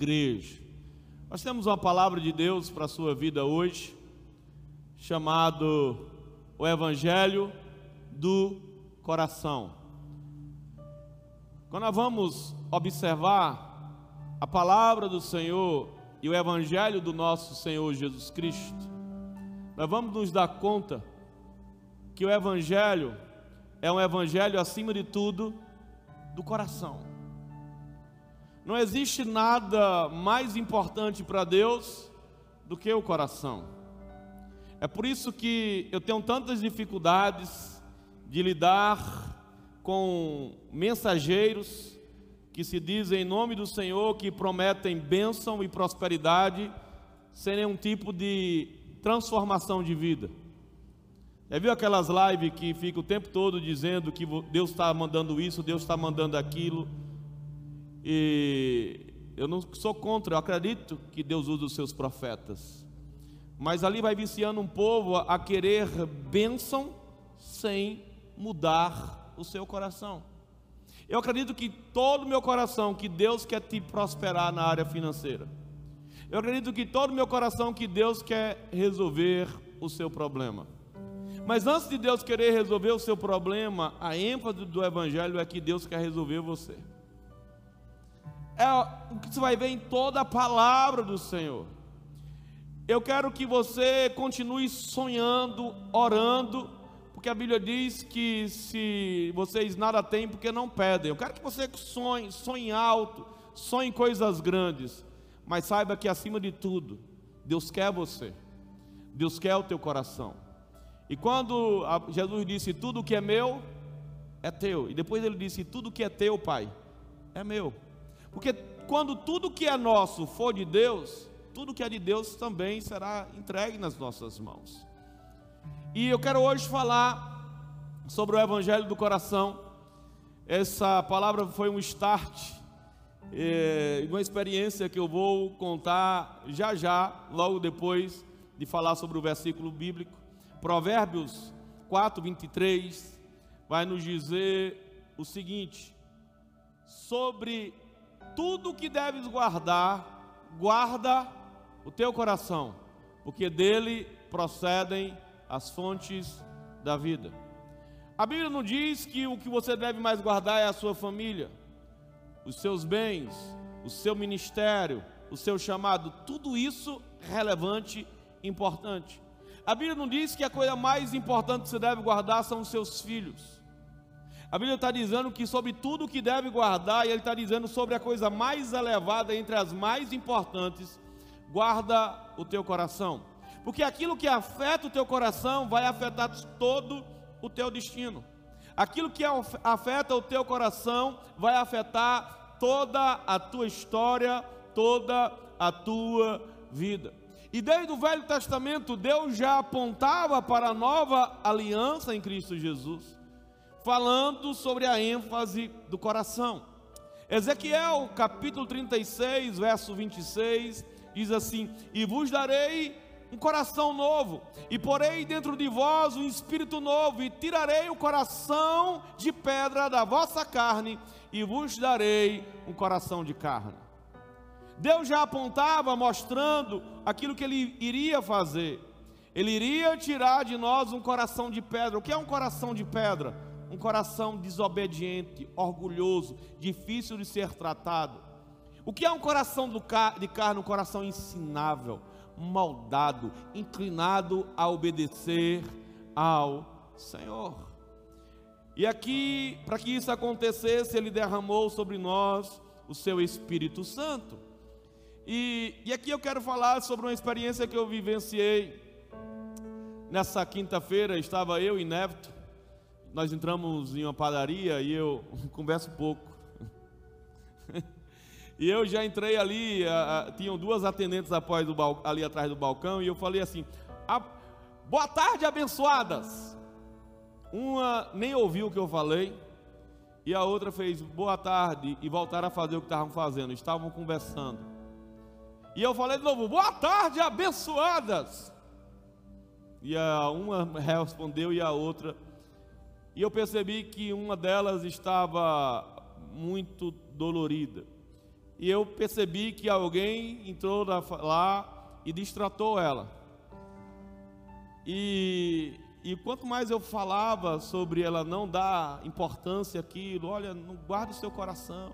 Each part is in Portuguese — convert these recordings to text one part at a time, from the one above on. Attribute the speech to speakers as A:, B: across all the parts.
A: igreja. Nós temos uma palavra de Deus para a sua vida hoje, chamado o Evangelho do Coração. Quando nós vamos observar a palavra do Senhor e o Evangelho do nosso Senhor Jesus Cristo, nós vamos nos dar conta que o Evangelho é um Evangelho, acima de tudo, do coração. Não existe nada mais importante para Deus do que o coração. É por isso que eu tenho tantas dificuldades de lidar com mensageiros que se dizem em nome do Senhor, que prometem bênção e prosperidade, sem nenhum tipo de transformação de vida. Já viu aquelas lives que fica o tempo todo dizendo que Deus está mandando isso, Deus está mandando aquilo? E eu não sou contra, eu acredito que Deus usa os seus profetas. Mas ali vai viciando um povo a querer bênção sem mudar o seu coração. Eu acredito que todo o meu coração que Deus quer te prosperar na área financeira. Eu acredito que todo o meu coração que Deus quer resolver o seu problema. Mas antes de Deus querer resolver o seu problema, a ênfase do evangelho é que Deus quer resolver você. É o que você vai ver em toda a palavra do Senhor. Eu quero que você continue sonhando, orando, porque a Bíblia diz que se vocês nada têm, porque não pedem. Eu quero que você sonhe, sonhe alto, sonhe coisas grandes, mas saiba que acima de tudo, Deus quer você, Deus quer o teu coração. E quando Jesus disse: Tudo que é meu é teu, e depois ele disse: Tudo que é teu, Pai, é meu. Porque quando tudo que é nosso for de Deus, tudo que é de Deus também será entregue nas nossas mãos. E eu quero hoje falar sobre o Evangelho do Coração. Essa palavra foi um start, é, uma experiência que eu vou contar já já, logo depois de falar sobre o versículo bíblico. Provérbios 4, 23 vai nos dizer o seguinte: sobre tudo que deves guardar, guarda o teu coração, porque dele procedem as fontes da vida. A Bíblia não diz que o que você deve mais guardar é a sua família, os seus bens, o seu ministério, o seu chamado, tudo isso relevante, importante. A Bíblia não diz que a coisa mais importante que você deve guardar são os seus filhos. A Bíblia está dizendo que sobre tudo que deve guardar, e ele está dizendo sobre a coisa mais elevada entre as mais importantes, guarda o teu coração porque aquilo que afeta o teu coração vai afetar todo o teu destino. Aquilo que afeta o teu coração vai afetar toda a tua história, toda a tua vida. E desde o Velho Testamento, Deus já apontava para a nova aliança em Cristo Jesus, falando sobre a ênfase do coração. Ezequiel capítulo 36, verso 26, diz assim: E vos darei um coração novo, e porei dentro de vós um espírito novo, e tirarei o coração de pedra da vossa carne, e vos darei um coração de carne. Deus já apontava, mostrando aquilo que ele iria fazer. Ele iria tirar de nós um coração de pedra. O que é um coração de pedra? Um coração desobediente, orgulhoso, difícil de ser tratado. O que é um coração de carne? Um coração ensinável, moldado, inclinado a obedecer ao Senhor. E aqui, para que isso acontecesse, Ele derramou sobre nós o seu Espírito Santo. E, e aqui eu quero falar sobre uma experiência que eu vivenciei. Nessa quinta-feira estava eu e Neto, nós entramos em uma padaria e eu converso pouco. E eu já entrei ali, a, a, tinham duas atendentes após do ali atrás do balcão, e eu falei assim: Boa tarde, abençoadas. Uma nem ouviu o que eu falei, e a outra fez boa tarde e voltaram a fazer o que estavam fazendo, estavam conversando. E eu falei de novo: Boa tarde, abençoadas. E a uma respondeu e a outra. E eu percebi que uma delas estava muito dolorida. e eu percebi que alguém entrou lá e distratou ela. E, e quanto mais eu falava sobre ela não dar importância àquilo, olha, não guarde o seu coração,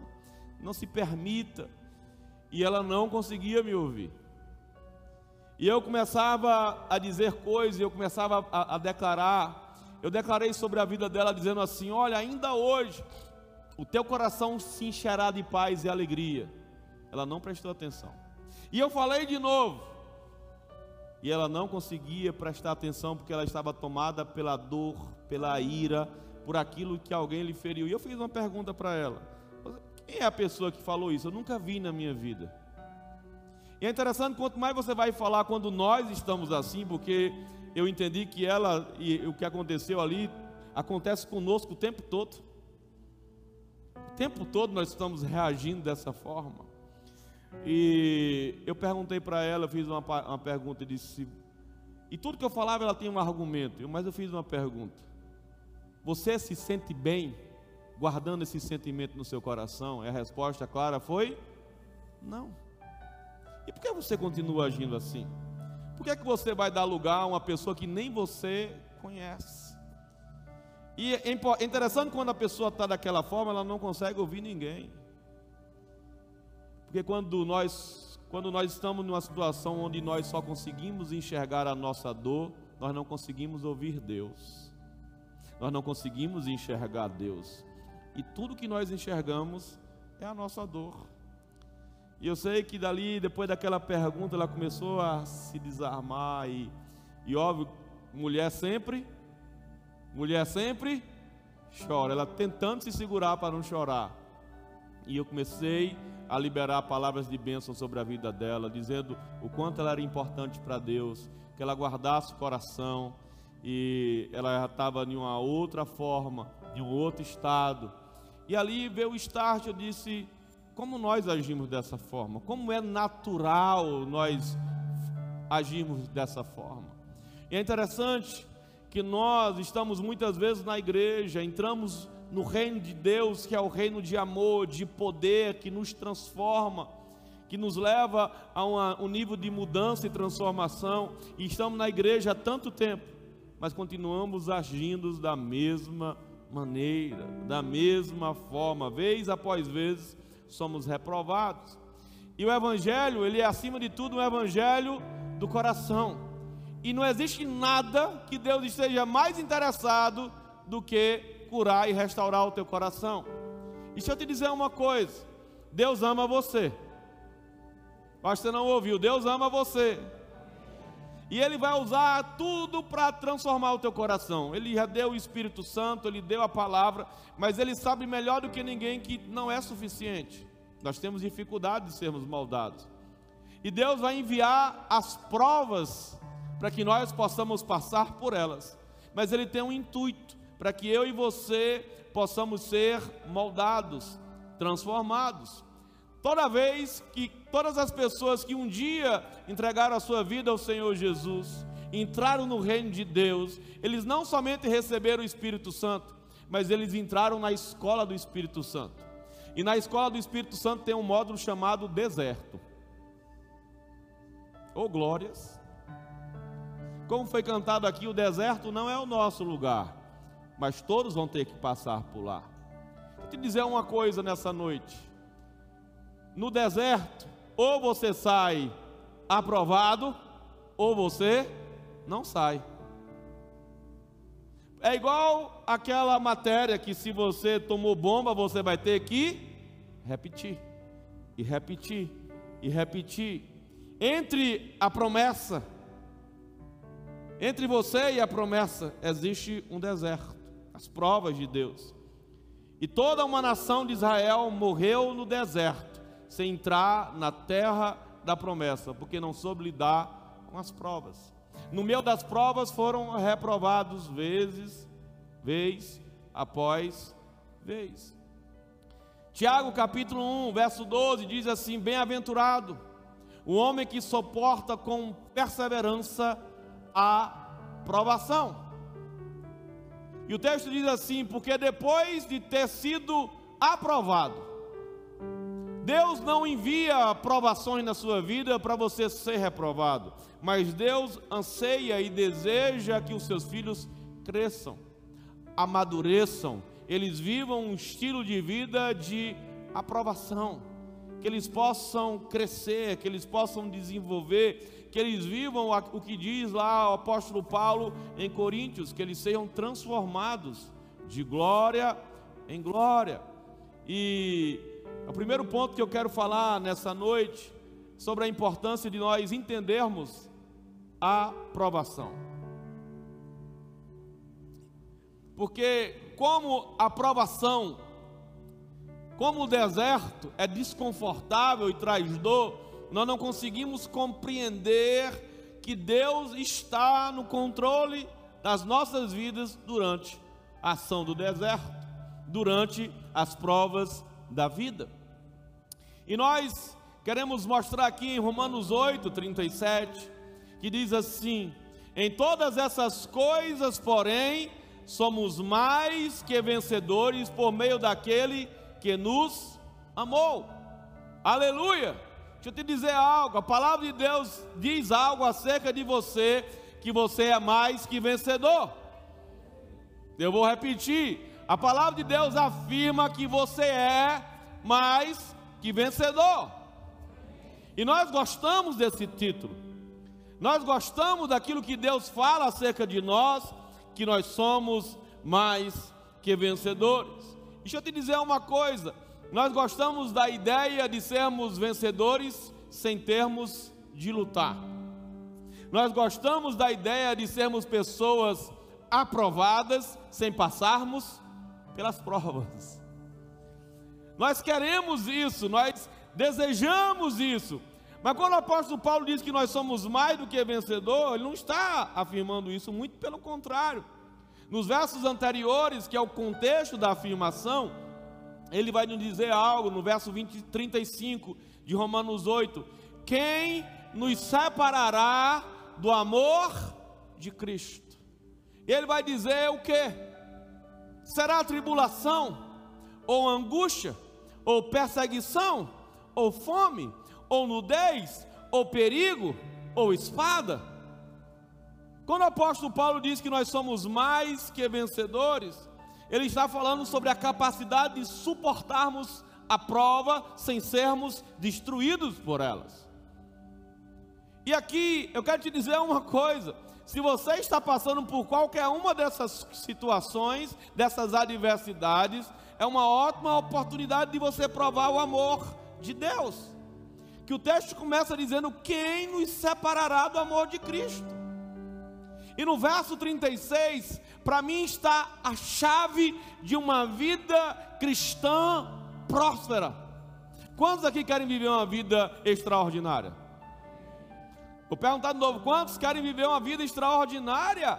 A: não se permita, e ela não conseguia me ouvir. E eu começava a dizer coisas, eu começava a, a declarar. Eu declarei sobre a vida dela, dizendo assim: Olha, ainda hoje o teu coração se encherá de paz e alegria. Ela não prestou atenção. E eu falei de novo. E ela não conseguia prestar atenção porque ela estava tomada pela dor, pela ira, por aquilo que alguém lhe feriu. E eu fiz uma pergunta para ela: Quem é a pessoa que falou isso? Eu nunca vi na minha vida. E é interessante quanto mais você vai falar quando nós estamos assim, porque eu entendi que ela e o que aconteceu ali acontece conosco o tempo todo tempo todo nós estamos reagindo dessa forma. E eu perguntei para ela, eu fiz uma, uma pergunta e disse: e tudo que eu falava ela tinha um argumento, mas eu fiz uma pergunta: Você se sente bem guardando esse sentimento no seu coração? E a resposta clara foi: Não. E por que você continua agindo assim? Por que, é que você vai dar lugar a uma pessoa que nem você conhece? E é interessante quando a pessoa está daquela forma, ela não consegue ouvir ninguém. Porque quando nós, quando nós estamos numa situação onde nós só conseguimos enxergar a nossa dor, nós não conseguimos ouvir Deus. Nós não conseguimos enxergar Deus. E tudo que nós enxergamos é a nossa dor. E eu sei que dali, depois daquela pergunta, ela começou a se desarmar e, e óbvio, mulher sempre Mulher sempre chora, ela tentando se segurar para não chorar. E eu comecei a liberar palavras de bênção sobre a vida dela, dizendo o quanto ela era importante para Deus, que ela guardasse o coração e ela já estava em uma outra forma, em um outro estado. E ali veio o start, eu disse, como nós agimos dessa forma? Como é natural nós agirmos dessa forma? E é interessante que nós estamos muitas vezes na igreja, entramos no reino de Deus, que é o reino de amor, de poder, que nos transforma, que nos leva a uma, um nível de mudança e transformação, e estamos na igreja há tanto tempo, mas continuamos agindo da mesma maneira, da mesma forma, vez após vez somos reprovados. E o evangelho, ele é acima de tudo um evangelho do coração. E não existe nada que Deus esteja mais interessado do que curar e restaurar o teu coração. E se eu te dizer uma coisa, Deus ama você. Acho que você não ouviu, Deus ama você. E Ele vai usar tudo para transformar o teu coração. Ele já deu o Espírito Santo, Ele deu a palavra, mas Ele sabe melhor do que ninguém que não é suficiente. Nós temos dificuldade de sermos moldados. E Deus vai enviar as provas para que nós possamos passar por elas. Mas ele tem um intuito para que eu e você possamos ser moldados, transformados. Toda vez que todas as pessoas que um dia entregaram a sua vida ao Senhor Jesus, entraram no reino de Deus, eles não somente receberam o Espírito Santo, mas eles entraram na escola do Espírito Santo. E na escola do Espírito Santo tem um módulo chamado deserto. Oh glórias! Como foi cantado aqui, o deserto não é o nosso lugar, mas todos vão ter que passar por lá. Vou te dizer uma coisa nessa noite: no deserto, ou você sai aprovado, ou você não sai. É igual aquela matéria que se você tomou bomba, você vai ter que repetir, e repetir, e repetir. Entre a promessa entre você e a promessa existe um deserto, as provas de Deus. E toda uma nação de Israel morreu no deserto, sem entrar na terra da promessa, porque não soube lidar com as provas. No meio das provas foram reprovados vezes, vez após vez. Tiago capítulo 1, verso 12 diz assim: Bem-aventurado o homem que suporta com perseverança a provação. E o texto diz assim: porque depois de ter sido aprovado, Deus não envia provações na sua vida para você ser reprovado, mas Deus anseia e deseja que os seus filhos cresçam, amadureçam, eles vivam um estilo de vida de aprovação, que eles possam crescer, que eles possam desenvolver, que eles vivam o que diz lá o apóstolo Paulo em Coríntios, que eles sejam transformados de glória em glória. E o primeiro ponto que eu quero falar nessa noite sobre a importância de nós entendermos a provação. Porque como a provação, como o deserto é desconfortável e traz dor, nós não conseguimos compreender que Deus está no controle das nossas vidas durante a ação do deserto, durante as provas da vida. E nós queremos mostrar aqui em Romanos 8, 37, que diz assim: Em todas essas coisas, porém, somos mais que vencedores por meio daquele que nos amou. Aleluia! Deixa eu te dizer algo, a palavra de Deus diz algo acerca de você, que você é mais que vencedor. Eu vou repetir, a palavra de Deus afirma que você é mais que vencedor. E nós gostamos desse título. Nós gostamos daquilo que Deus fala acerca de nós, que nós somos mais que vencedores. Deixa eu te dizer uma coisa: nós gostamos da ideia de sermos vencedores sem termos de lutar. Nós gostamos da ideia de sermos pessoas aprovadas sem passarmos pelas provas. Nós queremos isso, nós desejamos isso. Mas quando o apóstolo Paulo diz que nós somos mais do que vencedor, ele não está afirmando isso, muito pelo contrário. Nos versos anteriores, que é o contexto da afirmação, ele vai nos dizer algo no verso 20, 35 de Romanos 8: Quem nos separará do amor de Cristo? Ele vai dizer o que? Será tribulação, ou angústia, ou perseguição, ou fome, ou nudez, ou perigo, ou espada. Quando o apóstolo Paulo diz que nós somos mais que vencedores, ele está falando sobre a capacidade de suportarmos a prova sem sermos destruídos por elas. E aqui eu quero te dizer uma coisa: se você está passando por qualquer uma dessas situações, dessas adversidades, é uma ótima oportunidade de você provar o amor de Deus. Que o texto começa dizendo: Quem nos separará do amor de Cristo? E no verso 36, para mim está a chave de uma vida cristã próspera. Quantos aqui querem viver uma vida extraordinária? Vou perguntar de novo: quantos querem viver uma vida extraordinária?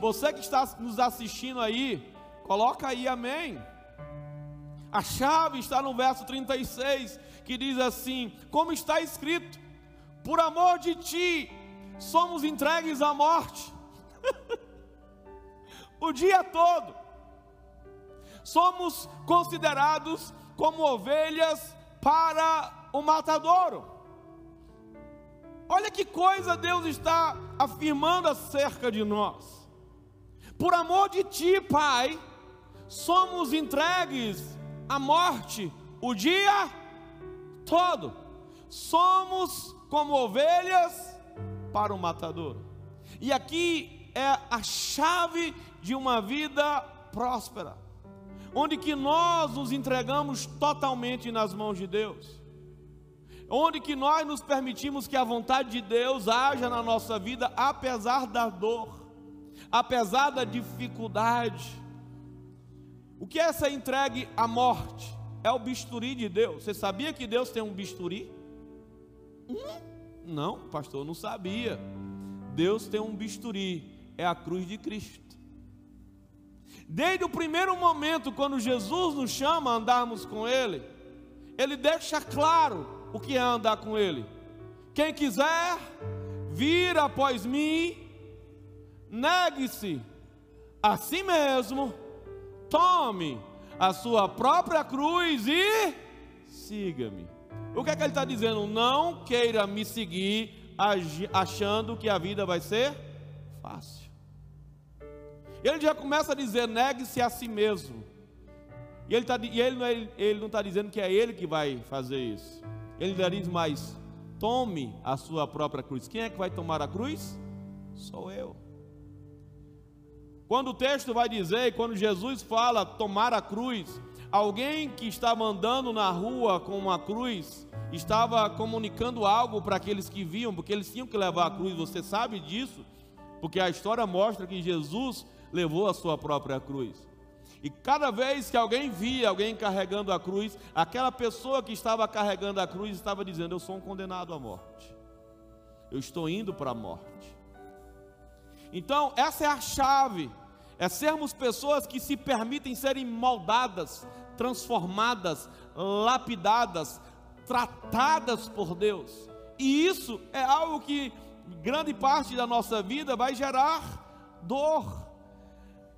A: Você que está nos assistindo aí, coloca aí amém. A chave está no verso 36, que diz assim: Como está escrito, por amor de ti, somos entregues à morte, o dia todo, somos considerados como ovelhas para o matadouro. Olha que coisa Deus está afirmando acerca de nós. Por amor de ti, Pai, somos entregues a morte o dia todo. Somos como ovelhas para o matador. E aqui é a chave de uma vida próspera, onde que nós nos entregamos totalmente nas mãos de Deus. Onde que nós nos permitimos que a vontade de Deus haja na nossa vida apesar da dor, apesar da dificuldade, o que é essa entregue à morte? É o bisturi de Deus. Você sabia que Deus tem um bisturi? Hum? Não, pastor, não sabia. Deus tem um bisturi, é a cruz de Cristo. Desde o primeiro momento, quando Jesus nos chama a andarmos com Ele, Ele deixa claro o que é andar com Ele. Quem quiser vir após mim, negue-se a si mesmo tome a sua própria cruz e siga-me. O que é que ele está dizendo? Não queira me seguir achando que a vida vai ser fácil. Ele já começa a dizer: negue-se a si mesmo. E ele, tá, e ele, ele, ele não está dizendo que é ele que vai fazer isso. Ele diz mais: tome a sua própria cruz. Quem é que vai tomar a cruz? Sou eu. Quando o texto vai dizer, quando Jesus fala tomar a cruz, alguém que estava andando na rua com uma cruz, estava comunicando algo para aqueles que viam, porque eles tinham que levar a cruz, você sabe disso? Porque a história mostra que Jesus levou a sua própria cruz. E cada vez que alguém via alguém carregando a cruz, aquela pessoa que estava carregando a cruz estava dizendo: Eu sou um condenado à morte. Eu estou indo para a morte. Então, essa é a chave. É sermos pessoas que se permitem serem moldadas, transformadas, lapidadas, tratadas por Deus. E isso é algo que grande parte da nossa vida vai gerar dor.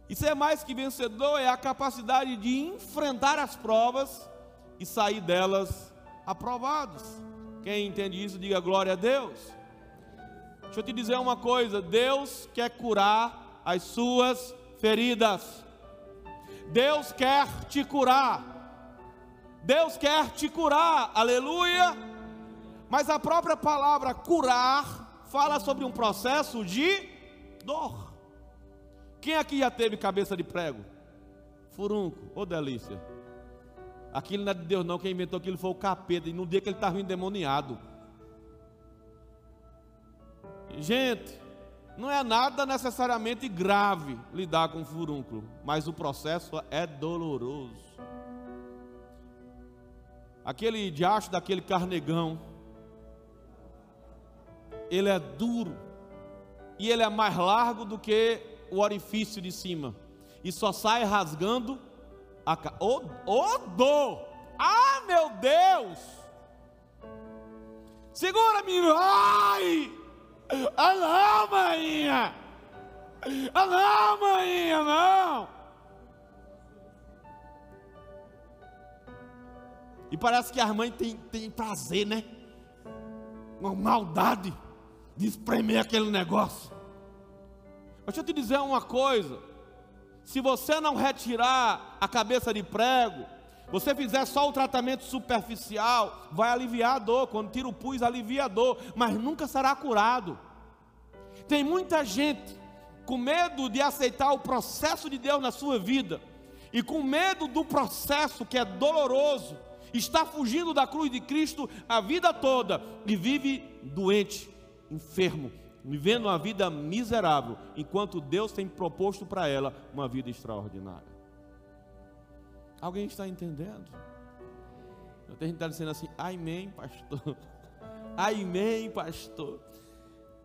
A: E ser mais que vencedor é a capacidade de enfrentar as provas e sair delas aprovados. Quem entende isso, diga glória a Deus. Deixa eu te dizer uma coisa: Deus quer curar as suas feridas. Deus quer te curar. Deus quer te curar, aleluia. Mas a própria palavra curar fala sobre um processo de dor. Quem aqui já teve cabeça de prego? Furunco, ô oh, delícia. Aquilo não é de Deus, não. Quem inventou aquilo foi o capeta. E no dia que ele estava endemoniado. Gente, não é nada necessariamente grave lidar com furúnculo, mas o processo é doloroso. Aquele diacho daquele carnegão, ele é duro e ele é mais largo do que o orifício de cima e só sai rasgando a ca... oh, oh dor! Ah, meu Deus! Segura, menino! Ai! Ah, não, maninha! Ah, não, maninha, não! E parece que a mãe tem, tem prazer, né? Uma maldade de espremer aquele negócio. Deixa eu te dizer uma coisa: se você não retirar a cabeça de prego, você fizer só o tratamento superficial, vai aliviar a dor. Quando tira o pus, alivia a dor, mas nunca será curado. Tem muita gente com medo de aceitar o processo de Deus na sua vida, e com medo do processo que é doloroso, está fugindo da cruz de Cristo a vida toda e vive doente, enfermo, vivendo uma vida miserável, enquanto Deus tem proposto para ela uma vida extraordinária. Alguém está entendendo? Eu tenho gente está dizendo assim, amém, pastor. Amém, pastor.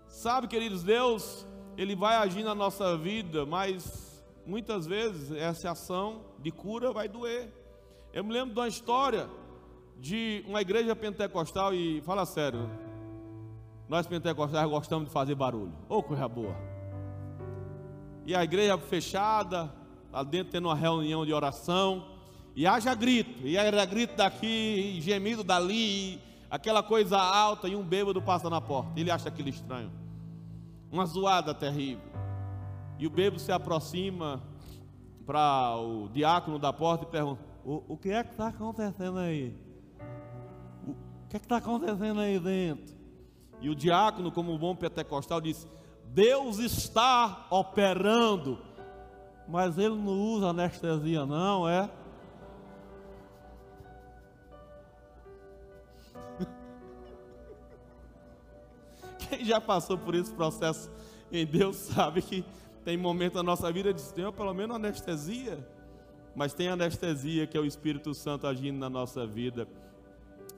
A: Sabe, queridos, Deus, Ele vai agir na nossa vida, mas muitas vezes essa ação de cura vai doer. Eu me lembro de uma história de uma igreja pentecostal, e fala sério, nós pentecostais gostamos de fazer barulho. Ô, oh, coisa boa. E a igreja fechada, lá dentro tendo uma reunião de oração. E haja grito. E era grito daqui, gemido dali, aquela coisa alta. E um bêbado passa na porta. Ele acha aquilo estranho. Uma zoada terrível. E o bêbado se aproxima para o diácono da porta e pergunta: O, o que é que está acontecendo aí? O que é que está acontecendo aí dentro? E o diácono, como bom pentecostal, disse: Deus está operando, mas ele não usa anestesia, não, é? Quem já passou por esse processo em Deus sabe que tem momentos na nossa vida de ter pelo menos anestesia, mas tem anestesia que é o Espírito Santo agindo na nossa vida.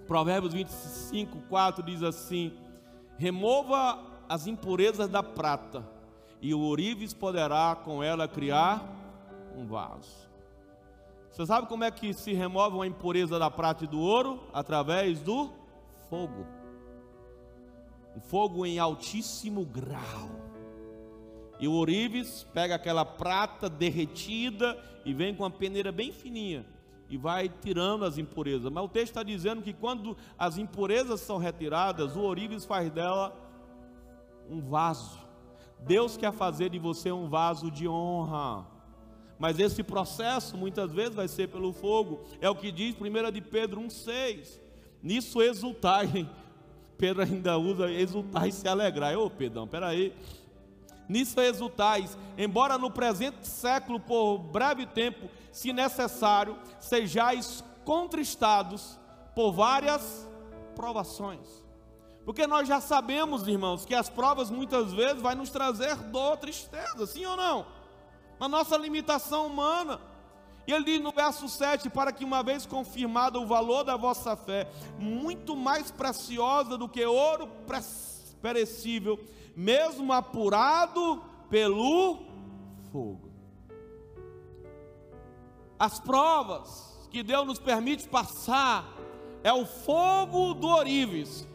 A: Provérbios 25, 4 diz assim: Remova as impurezas da prata, e o ourives poderá com ela criar um vaso. Você sabe como é que se remove uma impureza da prata e do ouro? Através do fogo. Um fogo em altíssimo grau. E o ourives pega aquela prata derretida e vem com uma peneira bem fininha e vai tirando as impurezas. Mas o texto está dizendo que quando as impurezas são retiradas, o ourives faz dela um vaso. Deus quer fazer de você um vaso de honra. Mas esse processo muitas vezes vai ser pelo fogo. É o que diz 1 de Pedro 1,6. Nisso exultai. Pedro ainda usa exultar e se alegrar. Ô Pedrão, peraí. Nisso exultais, embora no presente século, por breve tempo, se necessário, sejais contristados por várias provações. Porque nós já sabemos, irmãos, que as provas muitas vezes vai nos trazer dor, tristeza, sim ou não? Na nossa limitação humana. E ele diz no verso 7: Para que uma vez confirmado o valor da vossa fé, muito mais preciosa do que ouro perecível, mesmo apurado pelo fogo. As provas que Deus nos permite passar é o fogo do Orives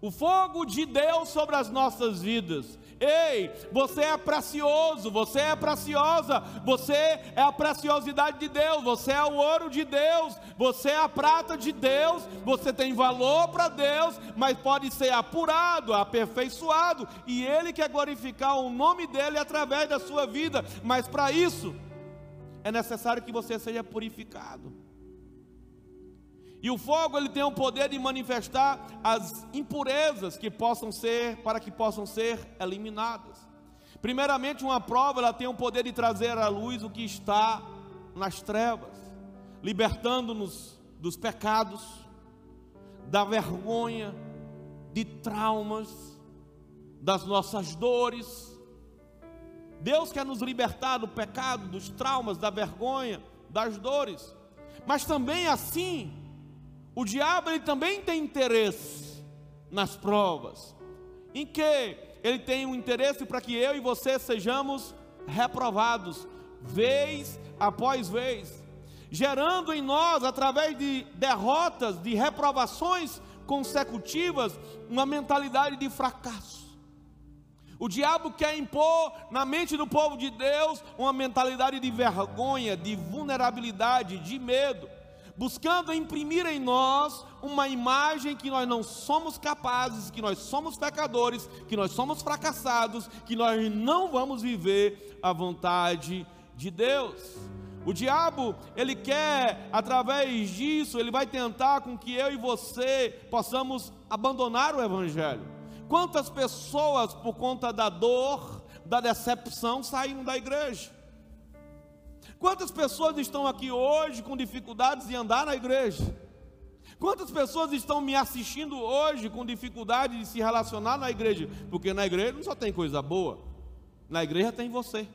A: o fogo de Deus sobre as nossas vidas. Ei, você é precioso, você é preciosa, você é a preciosidade de Deus, você é o ouro de Deus, você é a prata de Deus, você tem valor para Deus, mas pode ser apurado, aperfeiçoado, e Ele quer glorificar o nome dEle através da sua vida, mas para isso é necessário que você seja purificado. E o fogo ele tem o poder de manifestar as impurezas que possam ser para que possam ser eliminadas. Primeiramente, uma prova ela tem o poder de trazer à luz o que está nas trevas, libertando-nos dos pecados, da vergonha, de traumas, das nossas dores. Deus quer nos libertar do pecado, dos traumas, da vergonha, das dores. Mas também assim, o diabo ele também tem interesse nas provas. Em que ele tem um interesse para que eu e você sejamos reprovados vez após vez, gerando em nós através de derrotas, de reprovações consecutivas, uma mentalidade de fracasso. O diabo quer impor na mente do povo de Deus uma mentalidade de vergonha, de vulnerabilidade, de medo buscando imprimir em nós uma imagem que nós não somos capazes, que nós somos pecadores, que nós somos fracassados, que nós não vamos viver a vontade de Deus. O diabo, ele quer, através disso, ele vai tentar com que eu e você possamos abandonar o Evangelho. Quantas pessoas, por conta da dor, da decepção, saíram da igreja? Quantas pessoas estão aqui hoje com dificuldades de andar na igreja? Quantas pessoas estão me assistindo hoje com dificuldade de se relacionar na igreja? Porque na igreja não só tem coisa boa, na igreja tem você.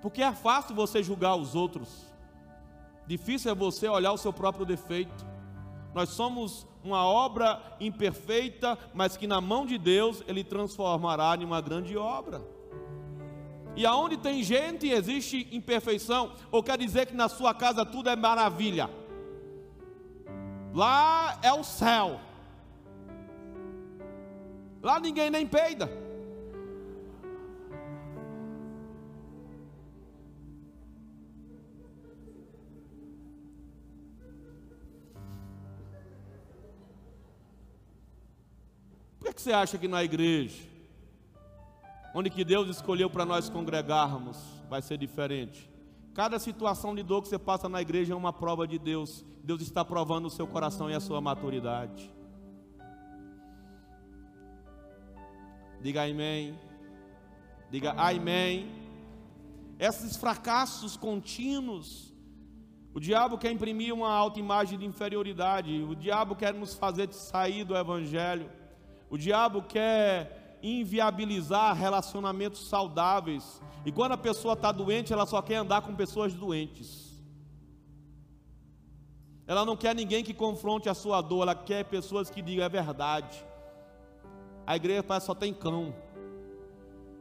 A: Porque é fácil você julgar os outros, difícil é você olhar o seu próprio defeito. Nós somos uma obra imperfeita, mas que na mão de Deus Ele transformará em uma grande obra. E aonde tem gente existe imperfeição, ou quer dizer que na sua casa tudo é maravilha. Lá é o céu. Lá ninguém nem peida. Que você acha que na igreja, onde que Deus escolheu para nós congregarmos, vai ser diferente? Cada situação de dor que você passa na igreja é uma prova de Deus. Deus está provando o seu coração e a sua maturidade. Diga amém. Diga amém. Esses fracassos contínuos, o diabo quer imprimir uma alta imagem de inferioridade, o diabo quer nos fazer sair do evangelho. O diabo quer inviabilizar relacionamentos saudáveis. E quando a pessoa está doente, ela só quer andar com pessoas doentes. Ela não quer ninguém que confronte a sua dor, ela quer pessoas que digam a verdade. A igreja parece só tem cão.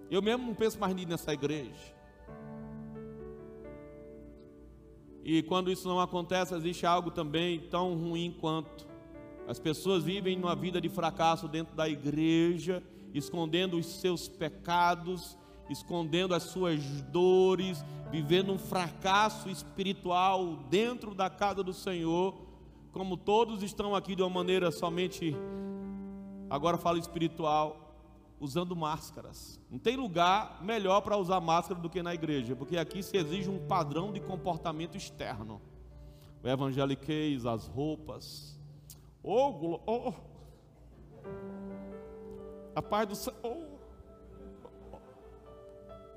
A: Eu mesmo não penso mais nisso nessa igreja. E quando isso não acontece, existe algo também tão ruim quanto as pessoas vivem uma vida de fracasso dentro da igreja, escondendo os seus pecados escondendo as suas dores, vivendo um fracasso espiritual dentro da casa do Senhor, como todos estão aqui de uma maneira somente, agora falo espiritual, usando máscaras. Não tem lugar melhor para usar máscara do que na igreja, porque aqui se exige um padrão de comportamento externo. O evangeliquez, as roupas. Oh, oh, a paz do céu. Oh.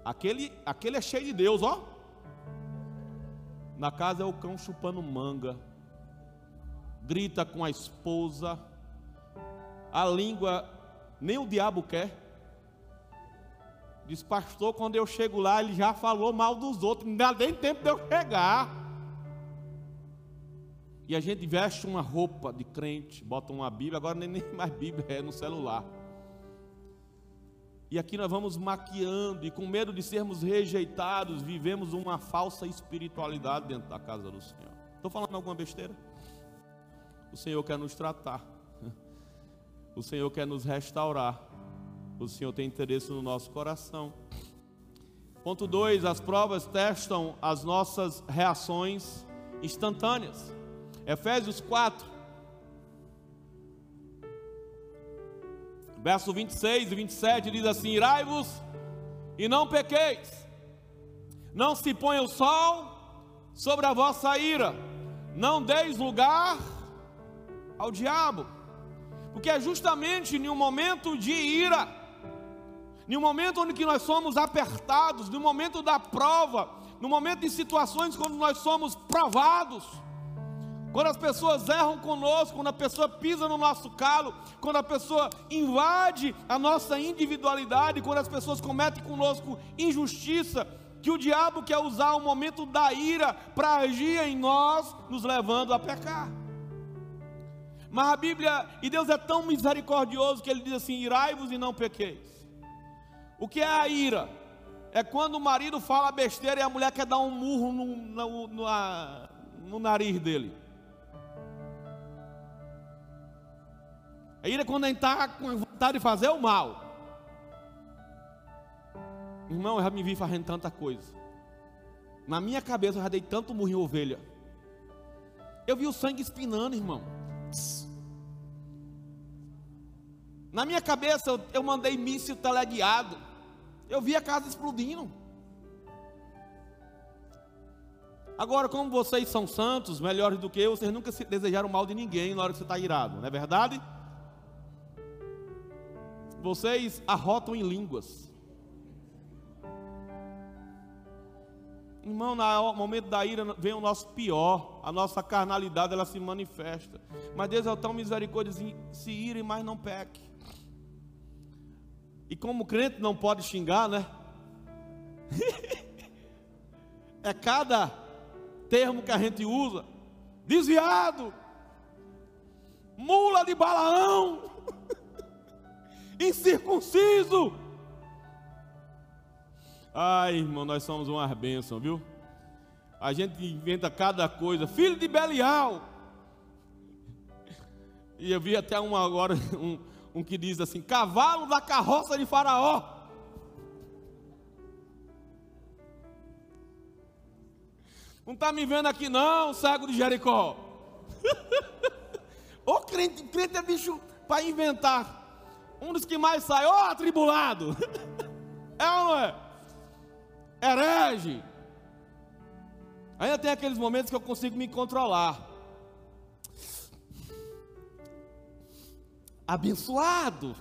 A: Aquele, aquele é cheio de Deus, ó. Na casa é o cão chupando manga. Grita com a esposa. A língua nem o diabo quer. Diz, pastor, quando eu chego lá, ele já falou mal dos outros, não dá nem tempo de eu chegar. E a gente veste uma roupa de crente, bota uma Bíblia, agora nem mais Bíblia, é no celular. E aqui nós vamos maquiando, e com medo de sermos rejeitados, vivemos uma falsa espiritualidade dentro da casa do Senhor. Estou falando alguma besteira? O Senhor quer nos tratar. O Senhor quer nos restaurar. O Senhor tem interesse no nosso coração. Ponto 2: as provas testam as nossas reações instantâneas. Efésios 4, verso 26 e 27 diz assim: Irai-vos e não pequeis, não se ponha o sol sobre a vossa ira, não deis lugar ao diabo. Porque é justamente em um momento de ira, em um momento onde nós somos apertados, no momento da prova, no momento de situações quando nós somos provados, quando as pessoas erram conosco, quando a pessoa pisa no nosso calo, quando a pessoa invade a nossa individualidade, quando as pessoas cometem conosco injustiça, que o diabo quer usar o momento da ira para agir em nós, nos levando a pecar. Mas a Bíblia, e Deus é tão misericordioso que ele diz assim: irai-vos e não pequeis. O que é a ira? É quando o marido fala besteira e a mulher quer dar um murro no, no, no, no nariz dele. É quando a gente está com vontade de fazer o mal. Irmão, eu já me vi fazendo tanta coisa. Na minha cabeça eu já dei tanto murro em ovelha. Eu vi o sangue espinando, irmão. Na minha cabeça eu, eu mandei míssil teleguiado. Eu vi a casa explodindo. Agora, como vocês são santos, melhores do que eu, vocês nunca desejaram mal de ninguém na hora que você está irado, não é verdade? Vocês arrotam em línguas. Irmão, no momento da ira vem o nosso pior, a nossa carnalidade ela se manifesta. Mas Deus é tão misericordioso, se ire, mas não peque. E como crente não pode xingar, né? é cada termo que a gente usa: desviado, mula de Balaão, incircunciso. Ai, irmão, nós somos uma bênção, viu? A gente inventa cada coisa. Filho de Belial. E eu vi até um agora, um, um que diz assim: cavalo da carroça de Faraó. Não está me vendo aqui, não, cego de Jericó. Ô crente, crente é bicho para inventar. Um dos que mais sai, ó, atribulado. é ou não é? herege. Ainda tem aqueles momentos que eu consigo me controlar. Abençoado.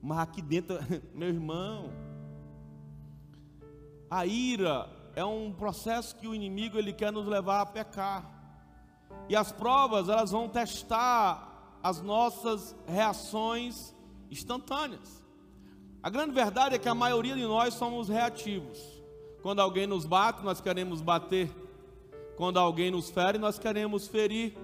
A: Mas aqui dentro, meu irmão, a ira é um processo que o inimigo ele quer nos levar a pecar. E as provas, elas vão testar as nossas reações instantâneas. A grande verdade é que a maioria de nós somos reativos. Quando alguém nos bate, nós queremos bater. Quando alguém nos fere, nós queremos ferir.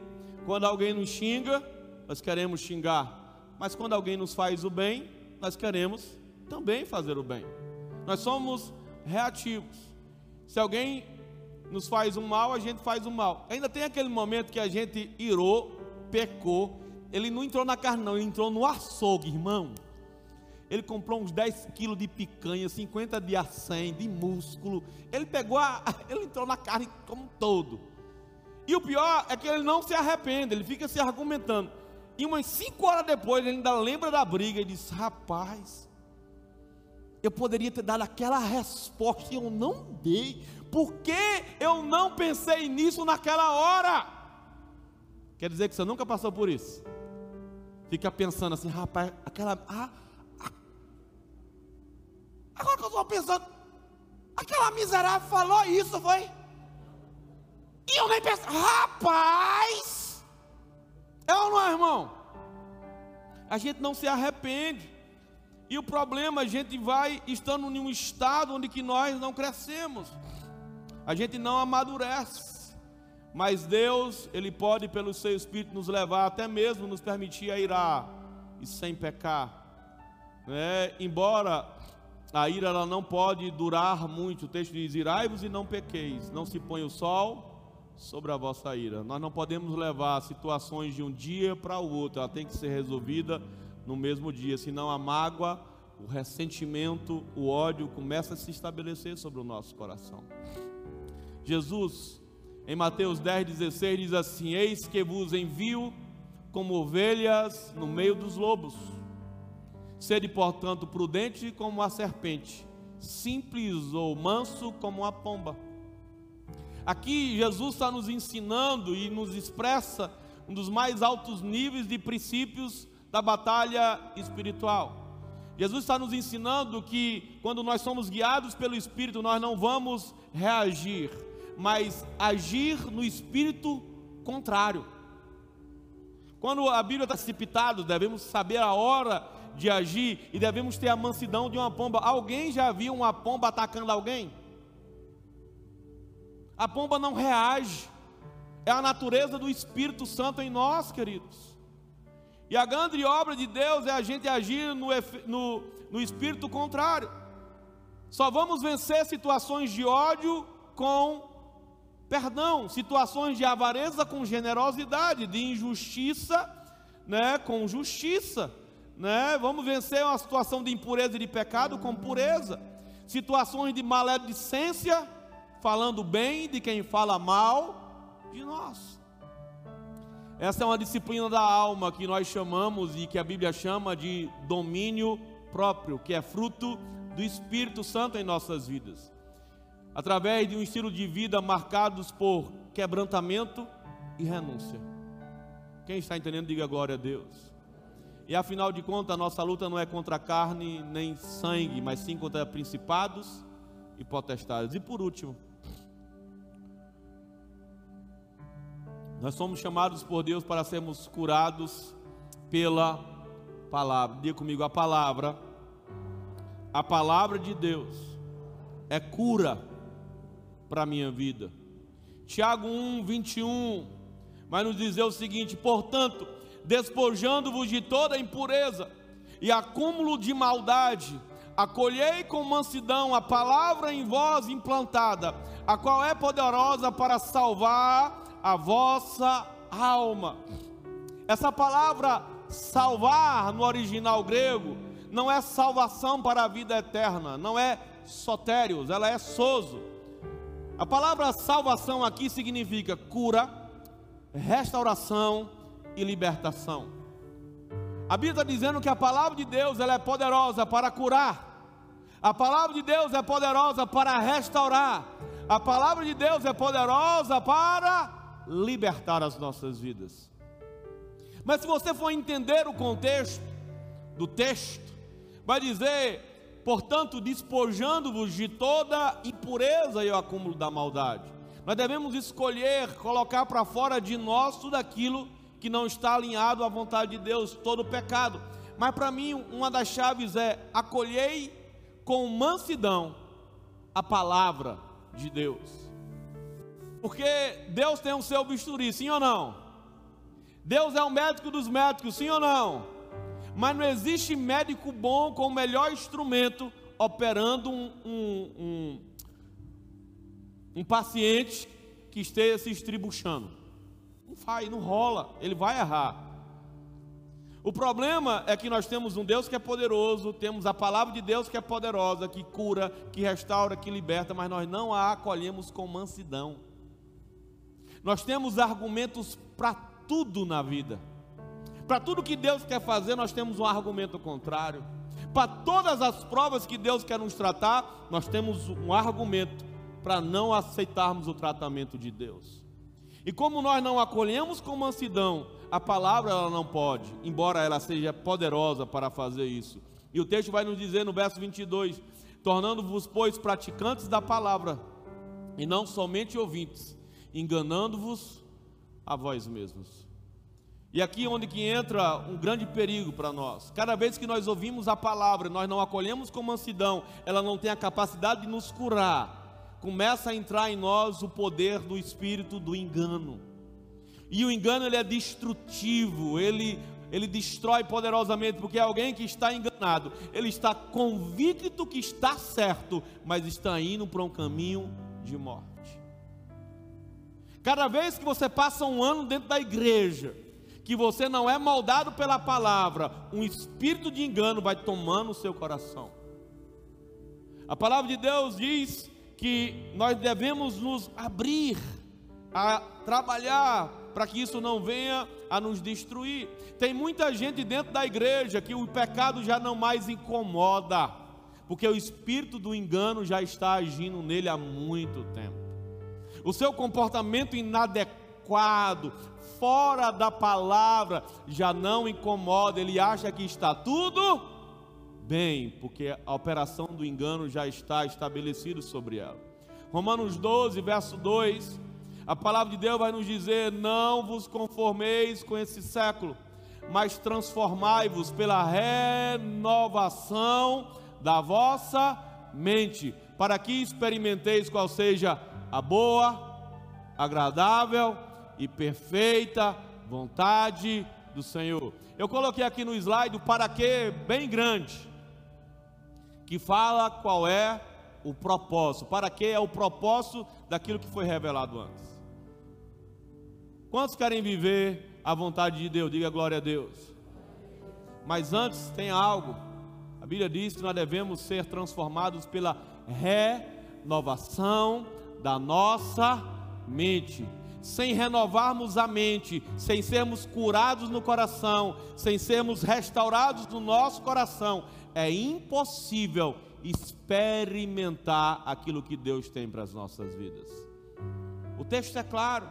A: Quando alguém nos xinga, nós queremos xingar. Mas quando alguém nos faz o bem, nós queremos também fazer o bem. Nós somos reativos. Se alguém nos faz um mal, a gente faz o um mal. Ainda tem aquele momento que a gente irou, pecou. Ele não entrou na carne, não, ele entrou no açougue, irmão. Ele comprou uns 10 quilos de picanha, 50 de acém, de músculo. Ele pegou a. Ele entrou na carne como um todo. E o pior é que ele não se arrepende, ele fica se argumentando. E umas 5 horas depois ele ainda lembra da briga e diz: Rapaz, eu poderia ter dado aquela resposta e eu não dei. Por que eu não pensei nisso naquela hora? Quer dizer que você nunca passou por isso? Fica pensando assim, rapaz, aquela. Ah, ah, agora que eu estou pensando, aquela miserável falou isso, foi? E eu nem pensei, rapaz! É ou não é, irmão? A gente não se arrepende. E o problema, a gente vai estando em um estado onde que nós não crescemos. A gente não amadurece. Mas Deus, Ele pode, pelo seu Espírito, nos levar, até mesmo nos permitir a irar e sem pecar. É, embora a ira ela não pode durar muito, o texto diz: irai-vos e não pequeis, não se põe o sol sobre a vossa ira. Nós não podemos levar situações de um dia para o outro, ela tem que ser resolvida no mesmo dia, senão a mágoa, o ressentimento, o ódio começa a se estabelecer sobre o nosso coração. Jesus em Mateus 10, 16 diz assim: Eis que vos envio como ovelhas no meio dos lobos. Sede, portanto, prudente como a serpente, simples ou manso como a pomba. Aqui Jesus está nos ensinando e nos expressa um dos mais altos níveis de princípios da batalha espiritual. Jesus está nos ensinando que quando nós somos guiados pelo Espírito, nós não vamos reagir, mas agir no espírito contrário. Quando a Bíblia está precipitada, devemos saber a hora de agir e devemos ter a mansidão de uma pomba. Alguém já viu uma pomba atacando alguém? A pomba não reage. É a natureza do Espírito Santo em nós, queridos. E a grande obra de Deus é a gente agir no, no, no espírito contrário. Só vamos vencer situações de ódio com perdão, situações de avareza com generosidade, de injustiça, né, com justiça, né? Vamos vencer uma situação de impureza e de pecado com pureza. Situações de maledicência, falando bem de quem fala mal de nós. Essa é uma disciplina da alma que nós chamamos e que a Bíblia chama de domínio próprio, que é fruto do Espírito Santo em nossas vidas através de um estilo de vida marcados por quebrantamento e renúncia. Quem está entendendo, diga glória a Deus. E afinal de contas, a nossa luta não é contra carne nem sangue, mas sim contra principados e potestades. E por último, nós somos chamados por Deus para sermos curados pela palavra. Diga comigo, a palavra, a palavra de Deus é cura para a minha vida. Tiago 1, 21 vai nos dizer o seguinte: portanto, despojando-vos de toda impureza e acúmulo de maldade, acolhei com mansidão a palavra em vós implantada, a qual é poderosa para salvar a vossa alma. Essa palavra salvar no original grego não é salvação para a vida eterna, não é sotérios, ela é soso. A palavra salvação aqui significa cura, restauração e libertação. A Bíblia está dizendo que a palavra de Deus ela é poderosa para curar. A palavra de Deus é poderosa para restaurar. A palavra de Deus é poderosa para libertar as nossas vidas. Mas se você for entender o contexto do texto, vai dizer portanto, despojando-vos de toda impureza e o acúmulo da maldade. Nós devemos escolher colocar para fora de nós tudo aquilo que não está alinhado à vontade de Deus, todo o pecado. Mas para mim, uma das chaves é acolhei com mansidão a palavra de Deus. Porque Deus tem o seu bisturi, sim ou não? Deus é o médico dos médicos, sim ou não? Mas não existe médico bom com o melhor instrumento operando um, um, um, um paciente que esteja se estribuchando. Não faz, não rola, ele vai errar. O problema é que nós temos um Deus que é poderoso, temos a palavra de Deus que é poderosa, que cura, que restaura, que liberta, mas nós não a acolhemos com mansidão. Nós temos argumentos para tudo na vida. Para tudo que Deus quer fazer, nós temos um argumento contrário. Para todas as provas que Deus quer nos tratar, nós temos um argumento para não aceitarmos o tratamento de Deus. E como nós não acolhemos com mansidão, a palavra ela não pode, embora ela seja poderosa para fazer isso. E o texto vai nos dizer no verso 22: tornando-vos, pois, praticantes da palavra, e não somente ouvintes, enganando-vos a vós mesmos. E aqui é onde que entra um grande perigo para nós. Cada vez que nós ouvimos a palavra, nós não acolhemos com mansidão, ela não tem a capacidade de nos curar. Começa a entrar em nós o poder do espírito do engano. E o engano ele é destrutivo, ele ele destrói poderosamente, porque alguém que está enganado, ele está convicto que está certo, mas está indo para um caminho de morte. Cada vez que você passa um ano dentro da igreja, que você não é moldado pela palavra, um espírito de engano vai tomando o seu coração. A palavra de Deus diz que nós devemos nos abrir a trabalhar para que isso não venha a nos destruir. Tem muita gente dentro da igreja que o pecado já não mais incomoda, porque o espírito do engano já está agindo nele há muito tempo. O seu comportamento inadequado, fora da palavra já não incomoda, ele acha que está tudo bem, porque a operação do engano já está estabelecida sobre ela. Romanos 12, verso 2, a palavra de Deus vai nos dizer: Não vos conformeis com esse século, mas transformai-vos pela renovação da vossa mente, para que experimenteis qual seja a boa, agradável e perfeita vontade do Senhor. Eu coloquei aqui no slide o para quê bem grande, que fala qual é o propósito, para que é o propósito daquilo que foi revelado antes. Quantos querem viver a vontade de Deus? Diga glória a Deus. Mas antes tem algo. A Bíblia diz que nós devemos ser transformados pela renovação da nossa mente sem renovarmos a mente, sem sermos curados no coração, sem sermos restaurados no nosso coração, é impossível experimentar aquilo que Deus tem para as nossas vidas. O texto é claro: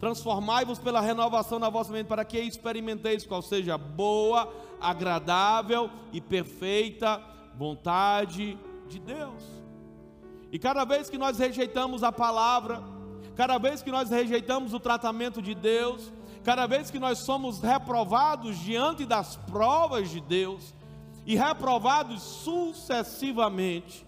A: transformai-vos pela renovação da vossa mente, para que experimenteis qual seja boa, agradável e perfeita vontade de Deus. E cada vez que nós rejeitamos a palavra, cada vez que nós rejeitamos o tratamento de Deus, cada vez que nós somos reprovados diante das provas de Deus, e reprovados sucessivamente,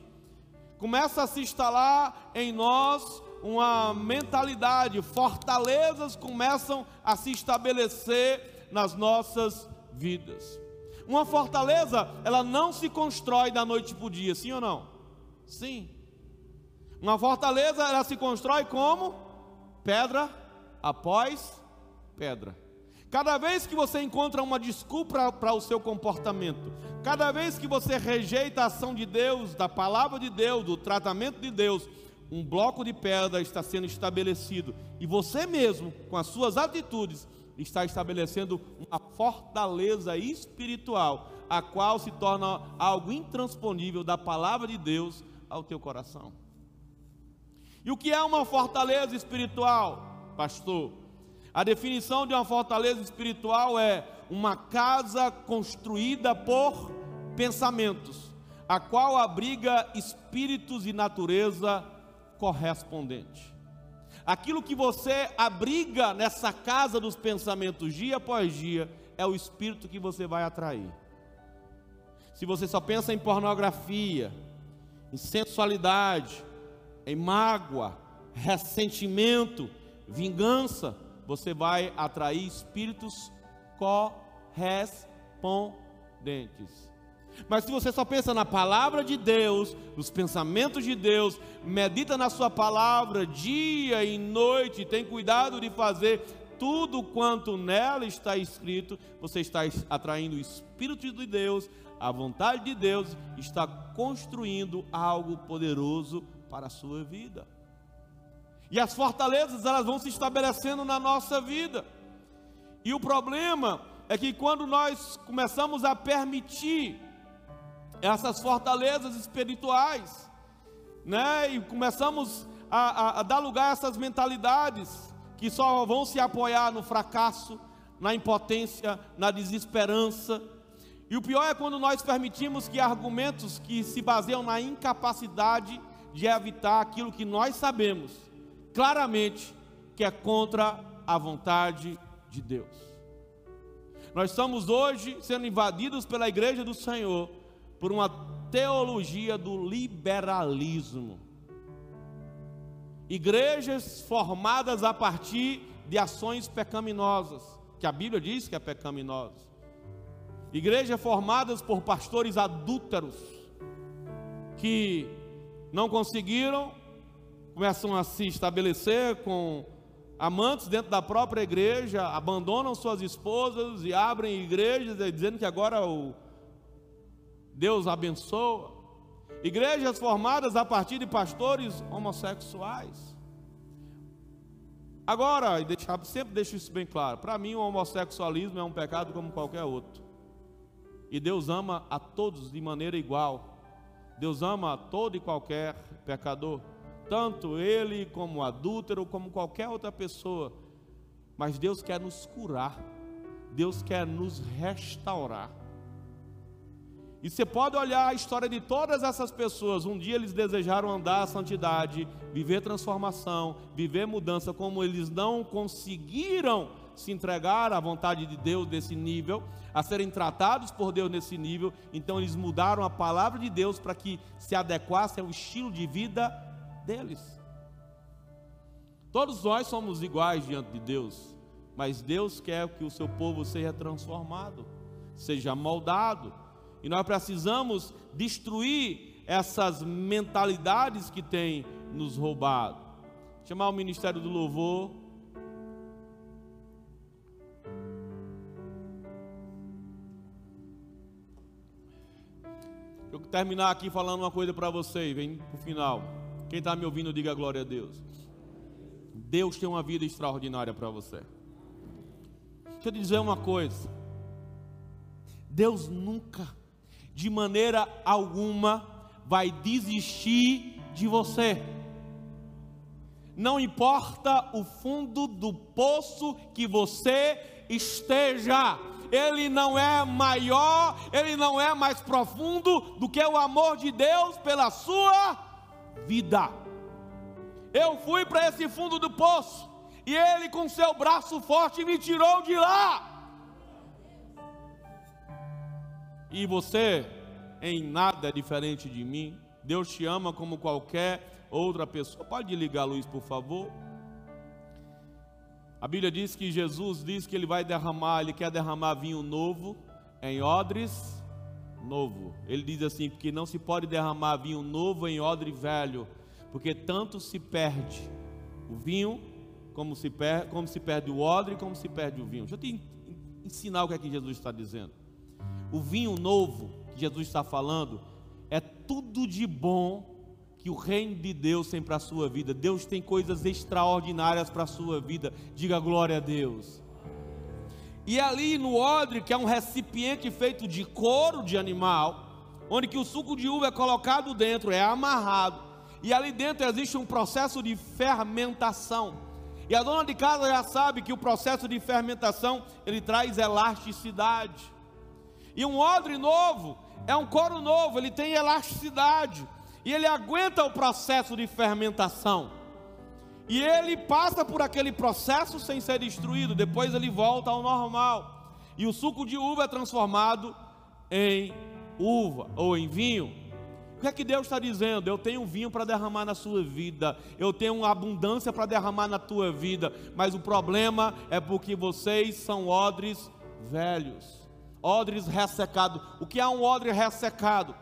A: começa a se instalar em nós uma mentalidade, fortalezas começam a se estabelecer nas nossas vidas. Uma fortaleza, ela não se constrói da noite para o dia, sim ou não? Sim. Uma fortaleza ela se constrói como pedra após pedra. Cada vez que você encontra uma desculpa para o seu comportamento, cada vez que você rejeita a ação de Deus, da palavra de Deus, do tratamento de Deus, um bloco de pedra está sendo estabelecido e você mesmo, com as suas atitudes, está estabelecendo uma fortaleza espiritual, a qual se torna algo intransponível da palavra de Deus ao teu coração. E o que é uma fortaleza espiritual, pastor? A definição de uma fortaleza espiritual é uma casa construída por pensamentos, a qual abriga espíritos e natureza correspondente. Aquilo que você abriga nessa casa dos pensamentos dia após dia é o espírito que você vai atrair. Se você só pensa em pornografia, em sensualidade, em mágoa, ressentimento, vingança, você vai atrair espíritos correspondentes. Mas se você só pensa na palavra de Deus, nos pensamentos de Deus, medita na sua palavra dia e noite, tem cuidado de fazer tudo quanto nela está escrito, você está atraindo o Espírito de Deus, a vontade de Deus, está construindo algo poderoso para a sua vida. E as fortalezas, elas vão se estabelecendo na nossa vida. E o problema é que quando nós começamos a permitir essas fortalezas espirituais, né, e começamos a, a, a dar lugar a essas mentalidades que só vão se apoiar no fracasso, na impotência, na desesperança. E o pior é quando nós permitimos que argumentos que se baseiam na incapacidade de evitar aquilo que nós sabemos claramente que é contra a vontade de Deus. Nós estamos hoje sendo invadidos pela igreja do Senhor por uma teologia do liberalismo. Igrejas formadas a partir de ações pecaminosas, que a Bíblia diz que é pecaminosa. Igrejas formadas por pastores adúlteros que não conseguiram, começam a se estabelecer com amantes dentro da própria igreja, abandonam suas esposas e abrem igrejas dizendo que agora o Deus abençoa. Igrejas formadas a partir de pastores homossexuais. Agora, sempre deixo isso bem claro: para mim, o homossexualismo é um pecado como qualquer outro. E Deus ama a todos de maneira igual. Deus ama a todo e qualquer pecador, tanto ele como adúltero, como qualquer outra pessoa. Mas Deus quer nos curar, Deus quer nos restaurar. E você pode olhar a história de todas essas pessoas. Um dia eles desejaram andar a santidade, viver transformação, viver mudança, como eles não conseguiram se entregar à vontade de Deus nesse nível, a serem tratados por Deus nesse nível, então eles mudaram a palavra de Deus para que se adequasse ao estilo de vida deles. Todos nós somos iguais diante de Deus, mas Deus quer que o seu povo seja transformado, seja moldado e nós precisamos destruir essas mentalidades que têm nos roubado. Chamar o ministério do louvor. Eu terminar aqui falando uma coisa para vocês, vem o final. Quem está me ouvindo, diga glória a Deus. Deus tem uma vida extraordinária para você. Deixa eu te dizer uma coisa. Deus nunca de maneira alguma vai desistir de você. Não importa o fundo do poço que você esteja, ele não é maior, ele não é mais profundo do que o amor de Deus pela sua vida. Eu fui para esse fundo do poço e ele, com seu braço forte, me tirou de lá. E você, em nada é diferente de mim. Deus te ama como qualquer outra pessoa. Pode ligar a luz, por favor. A Bíblia diz que Jesus diz que ele vai derramar, ele quer derramar vinho novo em odres novo. Ele diz assim: porque não se pode derramar vinho novo em odre velho, porque tanto se perde o vinho, como se, per como se perde o odre, como se perde o vinho. Deixa eu te ensinar o que é que Jesus está dizendo. O vinho novo que Jesus está falando é tudo de bom que o reino de Deus tem para a sua vida. Deus tem coisas extraordinárias para a sua vida. Diga glória a Deus. E ali no odre, que é um recipiente feito de couro de animal, onde que o suco de uva é colocado dentro, é amarrado. E ali dentro existe um processo de fermentação. E a dona de casa já sabe que o processo de fermentação ele traz elasticidade. E um odre novo é um couro novo, ele tem elasticidade e ele aguenta o processo de fermentação. E ele passa por aquele processo sem ser destruído, depois ele volta ao normal. E o suco de uva é transformado em uva ou em vinho. O que é que Deus está dizendo? Eu tenho vinho para derramar na sua vida, eu tenho abundância para derramar na tua vida, mas o problema é porque vocês são odres velhos odres ressecados. O que é um odre ressecado?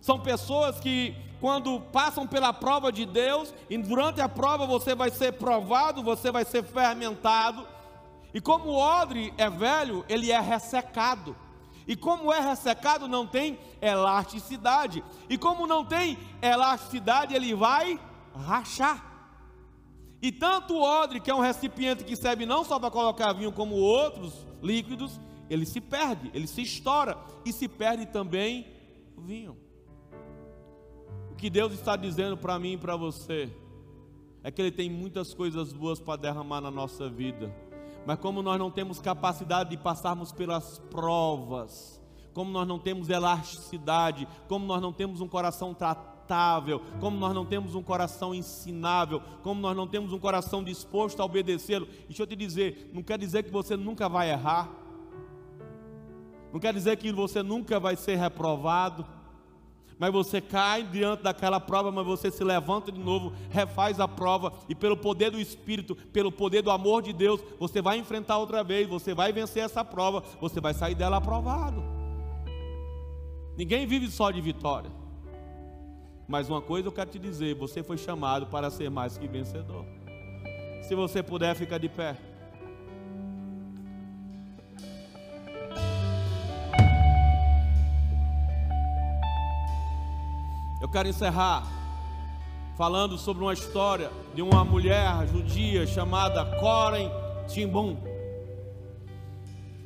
A: São pessoas que, quando passam pela prova de Deus, e durante a prova você vai ser provado, você vai ser fermentado, E como o odre é velho, ele é ressecado. E como é ressecado, não tem elasticidade. E como não tem elasticidade, ele vai rachar. E tanto o odre, que é um recipiente que serve não só para colocar vinho, como outros líquidos, ele se perde, ele se estoura e se perde também o vinho. Que Deus está dizendo para mim e para você é que Ele tem muitas coisas boas para derramar na nossa vida mas como nós não temos capacidade de passarmos pelas provas, como nós não temos elasticidade, como nós não temos um coração tratável, como nós não temos um coração ensinável, como nós não temos um coração disposto a obedecê-lo. Deixa eu te dizer, não quer dizer que você nunca vai errar, não quer dizer que você nunca vai ser reprovado mas você cai diante daquela prova, mas você se levanta de novo, refaz a prova, e pelo poder do Espírito, pelo poder do amor de Deus, você vai enfrentar outra vez, você vai vencer essa prova, você vai sair dela aprovado. Ninguém vive só de vitória. Mas uma coisa eu quero te dizer: você foi chamado para ser mais que vencedor. Se você puder, fica de pé. Quero encerrar falando sobre uma história de uma mulher judia chamada Koren Timbum.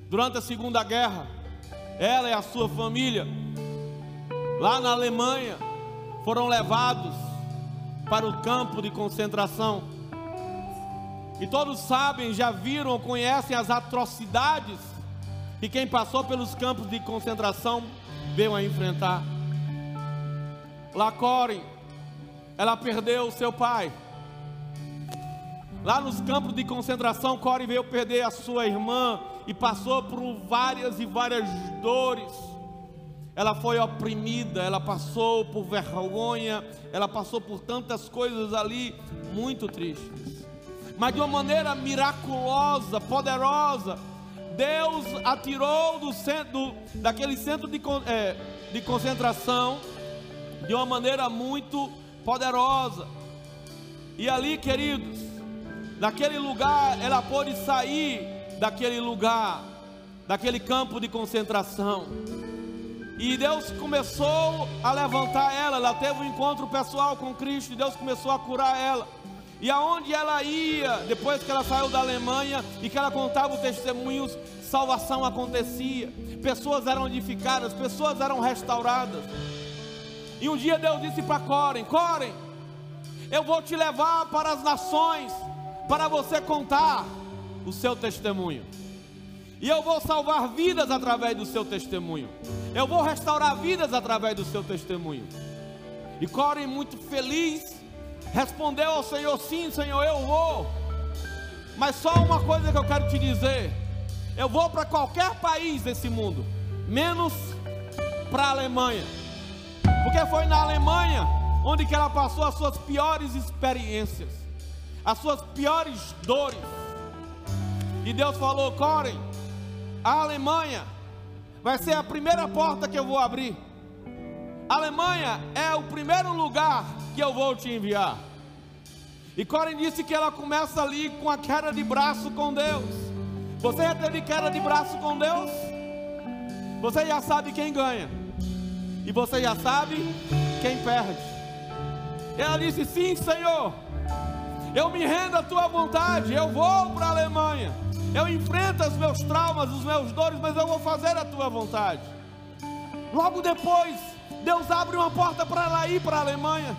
A: Durante a Segunda Guerra, ela e a sua família, lá na Alemanha, foram levados para o campo de concentração. E todos sabem, já viram ou conhecem as atrocidades que quem passou pelos campos de concentração veio a enfrentar. Lá Corem, ela perdeu seu pai. Lá nos campos de concentração, Corem veio perder a sua irmã e passou por várias e várias dores. Ela foi oprimida, ela passou por vergonha, ela passou por tantas coisas ali muito tristes. Mas de uma maneira miraculosa, poderosa, Deus atirou do centro, daquele centro de, é, de concentração de uma maneira muito poderosa. E ali, queridos, naquele lugar, ela pôde sair daquele lugar, daquele campo de concentração. E Deus começou a levantar ela, ela teve um encontro pessoal com Cristo, e Deus começou a curar ela. E aonde ela ia, depois que ela saiu da Alemanha e que ela contava os testemunhos, salvação acontecia, pessoas eram edificadas, pessoas eram restauradas. E um dia Deus disse para Corem: Corem, eu vou te levar para as nações, para você contar o seu testemunho. E eu vou salvar vidas através do seu testemunho. Eu vou restaurar vidas através do seu testemunho. E Corem, muito feliz, respondeu ao Senhor: Sim, Senhor, eu vou. Mas só uma coisa que eu quero te dizer: eu vou para qualquer país desse mundo, menos para a Alemanha. Porque foi na Alemanha onde que ela passou as suas piores experiências, as suas piores dores. E Deus falou: Corem, a Alemanha vai ser a primeira porta que eu vou abrir. A Alemanha é o primeiro lugar que eu vou te enviar. E Corem disse que ela começa ali com a queda de braço com Deus. Você já teve queda de braço com Deus? Você já sabe quem ganha. E você já sabe quem perde. Ela disse: Sim, Senhor. Eu me rendo à tua vontade. Eu vou para a Alemanha. Eu enfrento os meus traumas, os meus dores, mas eu vou fazer a tua vontade. Logo depois, Deus abre uma porta para ela ir para a Alemanha.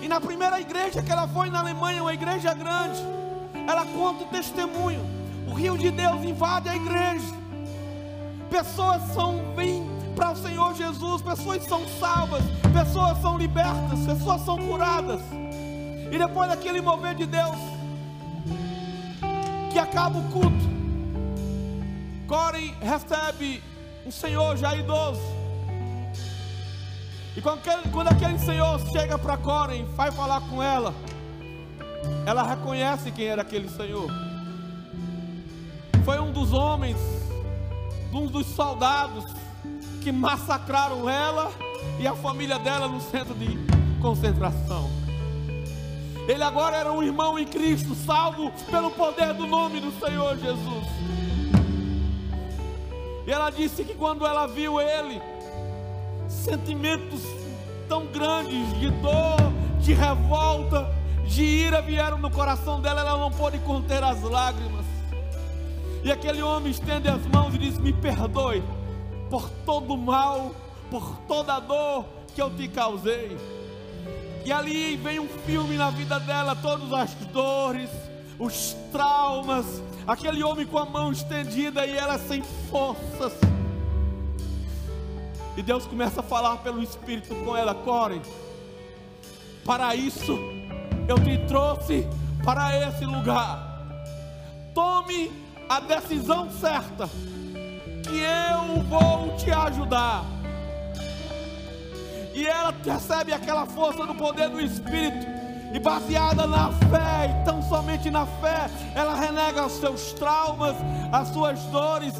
A: E na primeira igreja que ela foi na Alemanha, uma igreja grande, ela conta o testemunho. O rio de Deus invade a igreja. Pessoas são bem para o Senhor Jesus, pessoas são salvas, pessoas são libertas, pessoas são curadas. E depois daquele mover de Deus, que acaba o culto, Corem recebe um Senhor já idoso. E quando aquele, quando aquele Senhor chega para Corem, vai falar com ela, ela reconhece quem era aquele Senhor. Foi um dos homens, um dos soldados que massacraram ela e a família dela no centro de concentração. Ele agora era um irmão em Cristo, salvo pelo poder do nome do Senhor Jesus. E ela disse que quando ela viu ele, sentimentos tão grandes de dor, de revolta, de ira vieram no coração dela, ela não pôde conter as lágrimas. E aquele homem estende as mãos e diz: Me perdoe por todo o mal, por toda a dor que eu te causei. E ali vem um filme na vida dela, todas as dores, os traumas, aquele homem com a mão estendida e ela sem forças. E Deus começa a falar pelo Espírito com ela, Core. Para isso eu te trouxe para esse lugar. Tome a decisão certa, que eu vou te ajudar e ela recebe aquela força do poder do Espírito. E baseada na fé, e tão somente na fé, ela renega os seus traumas, as suas dores,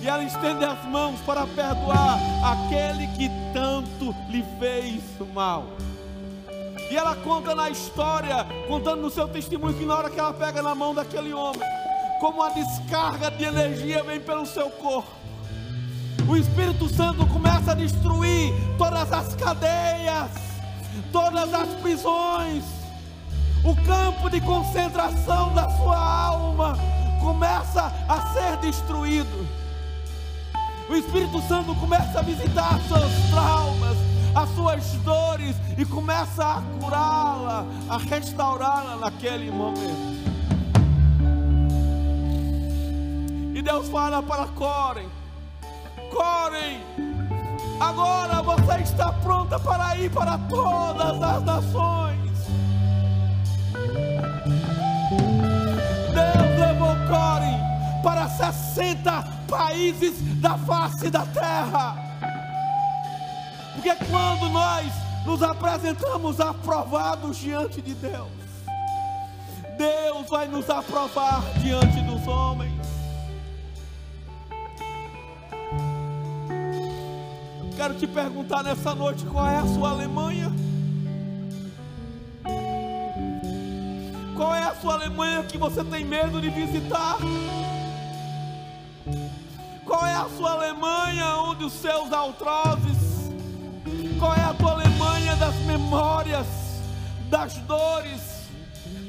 A: e ela estende as mãos para perdoar aquele que tanto lhe fez mal. E ela conta na história, contando no seu testemunho, que na hora que ela pega na mão daquele homem, como a descarga de energia vem pelo seu corpo o Espírito Santo começa a destruir todas as cadeias, todas as prisões, o campo de concentração da sua alma começa a ser destruído. O Espírito Santo começa a visitar seus traumas, as suas dores e começa a curá-la, a restaurá-la naquele momento. E Deus fala para Corem Corem. Agora você está pronta para ir para todas as nações. Deus levou Corem para 60 países da face da terra. Porque quando nós nos apresentamos aprovados diante de Deus, Deus vai nos aprovar diante dos homens. Quero te perguntar nessa noite qual é a sua Alemanha. Qual é a sua Alemanha que você tem medo de visitar? Qual é a sua Alemanha onde os seus altrozes? Qual é a tua Alemanha das memórias, das dores?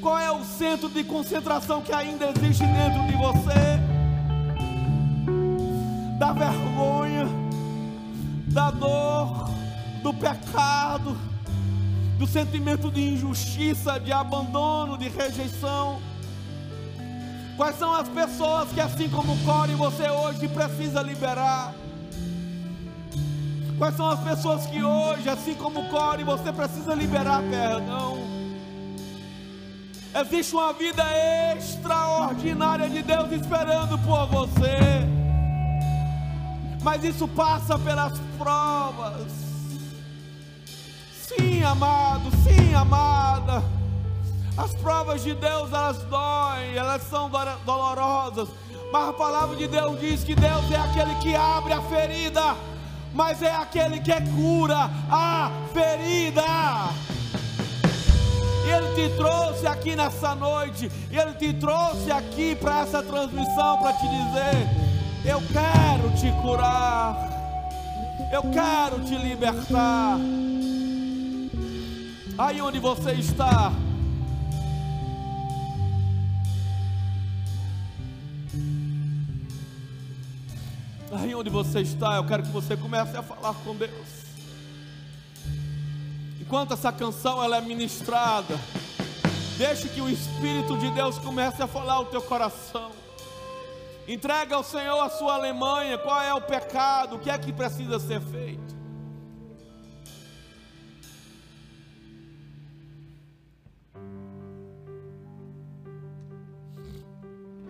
A: Qual é o centro de concentração que ainda existe dentro de você? Da vergonha da dor, do pecado, do sentimento de injustiça, de abandono, de rejeição. Quais são as pessoas que, assim como Core, você hoje precisa liberar? Quais são as pessoas que hoje, assim como Core, você precisa liberar perdão? Existe uma vida extraordinária de Deus esperando por você mas isso passa pelas provas. Sim, amado, sim, amada. As provas de Deus elas doem, elas são dolorosas, mas a palavra de Deus diz que Deus é aquele que abre a ferida, mas é aquele que cura a ferida. Ele te trouxe aqui nessa noite, Ele te trouxe aqui para essa transmissão para te dizer eu quero te curar. Eu quero te libertar. Aí onde você está. Aí onde você está, eu quero que você comece a falar com Deus. Enquanto essa canção ela é ministrada, deixe que o Espírito de Deus comece a falar o teu coração. Entrega ao Senhor a sua Alemanha, qual é o pecado, o que é que precisa ser feito.